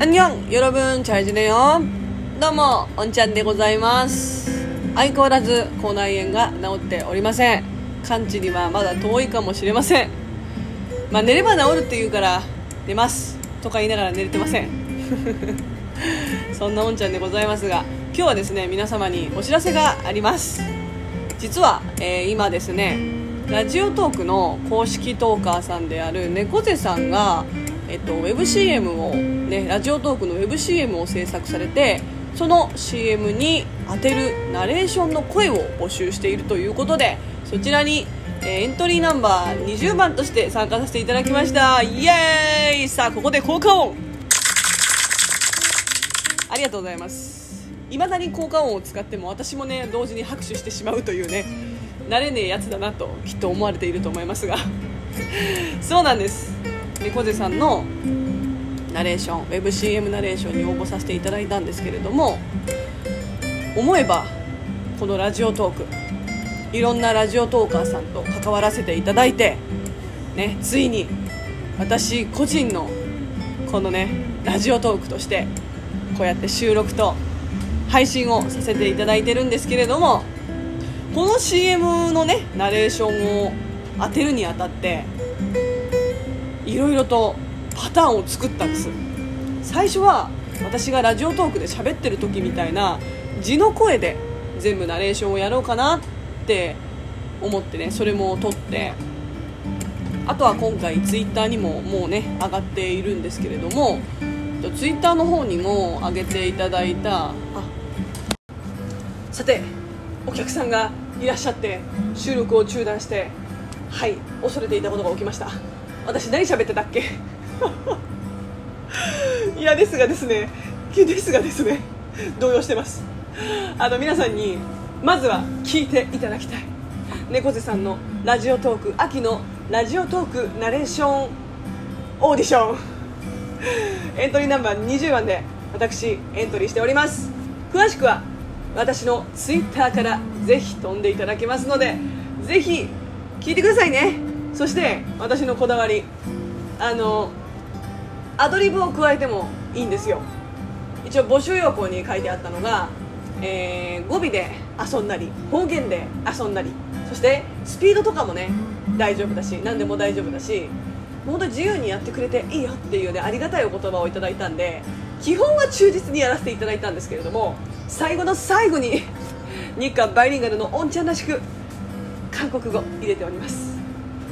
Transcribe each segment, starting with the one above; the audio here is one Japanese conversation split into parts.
アンニョンよろぶんチャイジだよどうもおんちゃんでございます相変わらず口内炎が治っておりません完治にはまだ遠いかもしれませんまあ寝れば治るって言うから寝ますとか言いながら寝れてませんそんなおんちゃんでございますが今日はですね皆様にお知らせがあります実は、えー、今ですねラジオトークの公式トーカーさんである猫背さんがえっと、ウェブ CM を、ね、ラジオトークのウェブ CM を制作されてその CM に当てるナレーションの声を募集しているということでそちらに、えエントリーナンバー20番として参加させていただきました。イエーイ！さあここで効果音。ありがとうございます。いまだに効果音を使っても私もね同時に拍手してしまうというね慣れねえやつだなときっと思われていると思いますが。そうなんです。猫背さんのナレーションウェブ CM ナレーションに応募させていただいたんですけれども思えばこのラジオトークいろんなラジオトーカーさんと関わらせていただいて、ね、ついに私個人のこのねラジオトークとしてこうやって収録と配信をさせていただいてるんですけれどもこの CM のねナレーションを当てるにあたっていろいろとパターンを作ったんです。最初は私がラジオトークで喋ってる時みたいな字の声で全部ナレーションをやろうかなって思ってねそれも撮って。あとは今回ツイッターにももうね上がっているんですけれどもツイッターの方にも上げていただいたあさてお客さんがいらっしゃって収録を中断してはい恐れていたことが起きました。私何喋ってたっけ？いやですがですね。ですがですね。動揺してます。あの皆さんにまずは聞いていただきたい。猫背さんのラジオトーク秋のラジオトークナレーションオーディション。エントリーナンバー20番で私エントリーしております。詳しくは私のツイッターからぜひ飛んでいただけますのでぜひ聞いてくださいね。そして私のこだわりあのアドリブを加えてもいいんですよ。一応募集要項に書いてあったのが、えー語尾で遊んだり方言で遊んだりそしてスピードとかもね大丈夫だし何でも大丈夫だし本当に自由にやってくれていいよっていうねありがたいお言葉をいただいたんで基本は忠実にやらせていただいたんですけれども最後の最後に日韓バイリンガルのオンちゃんらしく韓国語入れております、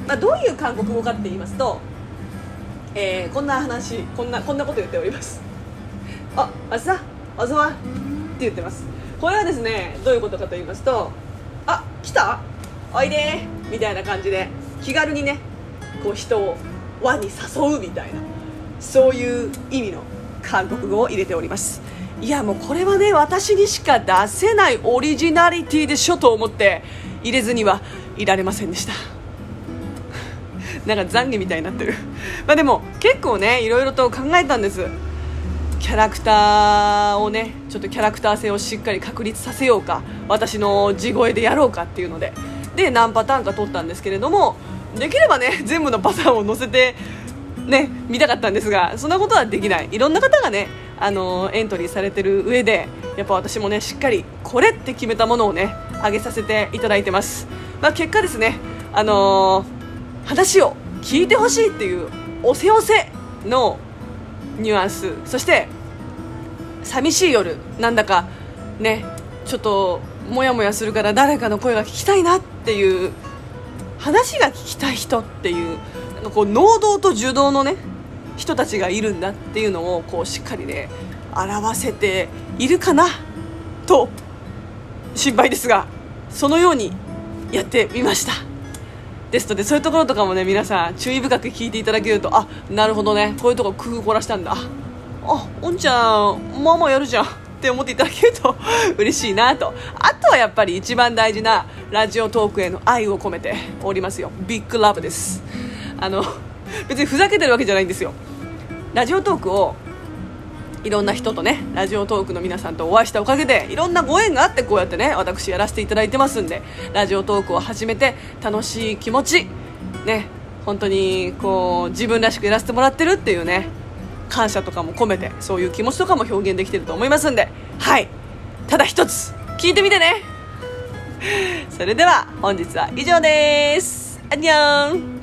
まあ、どういう韓国語かって言いますと、えーこんな話こんなこんなこと言っております。あ、あさ、あざわって言ってます。これはですねどういうことかと言いますとあ、来たおいでみたいな感じで気軽にねこう人を輪に誘うみたいなそういう意味の韓国語を入れております。いやもうこれはね私にしか出せないオリジナリティでしょと思って入れずにはいられませんでした。なんか懺悔みたいになってる。まあでも結構ねいろいろと考えたんです。キャラクターをねちょっとキャラクター性をしっかり確立させようか私の地声でやろうかっていうので。で何パターンか撮ったんですけれどもできればね 全部のパターンを載せてね見たかったんですがそんなことはできない。いろんな方がねあのエントリーされてる上でやっぱ私もねしっかりこれって決めたものをね上げさせていただいてます、まあ、結果ですねあのー話を聞いてほしいっていうおせおせのニュアンス。そして寂しい夜なんだかねちょっとモヤモヤするから誰かの声が聞きたいなっていう話が聞きたい人っていうなんかこう能動と受動のね人たちがいるんだっていうのをこうしっかりね表せているかなと心配ですがそのようにやってみました。ですのでそういうところとかもね皆さん注意深く聞いていただけるとあなるほどね。こういうとこ工夫凝らしたんだ。あおんちゃんまあまあやるじゃん。って思っていただけると 嬉しいなと。あとはやっぱり一番大事なラジオトークへの愛を込めておりますよ。ビッグラブです。あの別にふざけてるわけじゃないんですよ。ラジオトークをいろんな人とねラジオトークの皆さんとお会いしたおかげでいろんなご縁があってこうやってね私やらせていただいてますんでラジオトークを始めて楽しい気持ちね本当にこう自分らしくやらせてもらってるっていうね感謝とかも込めてそういう気持ちとかも表現できてると思いますんではい。ただ一つ聞いてみてね。それでは本日は以上です。あにゃん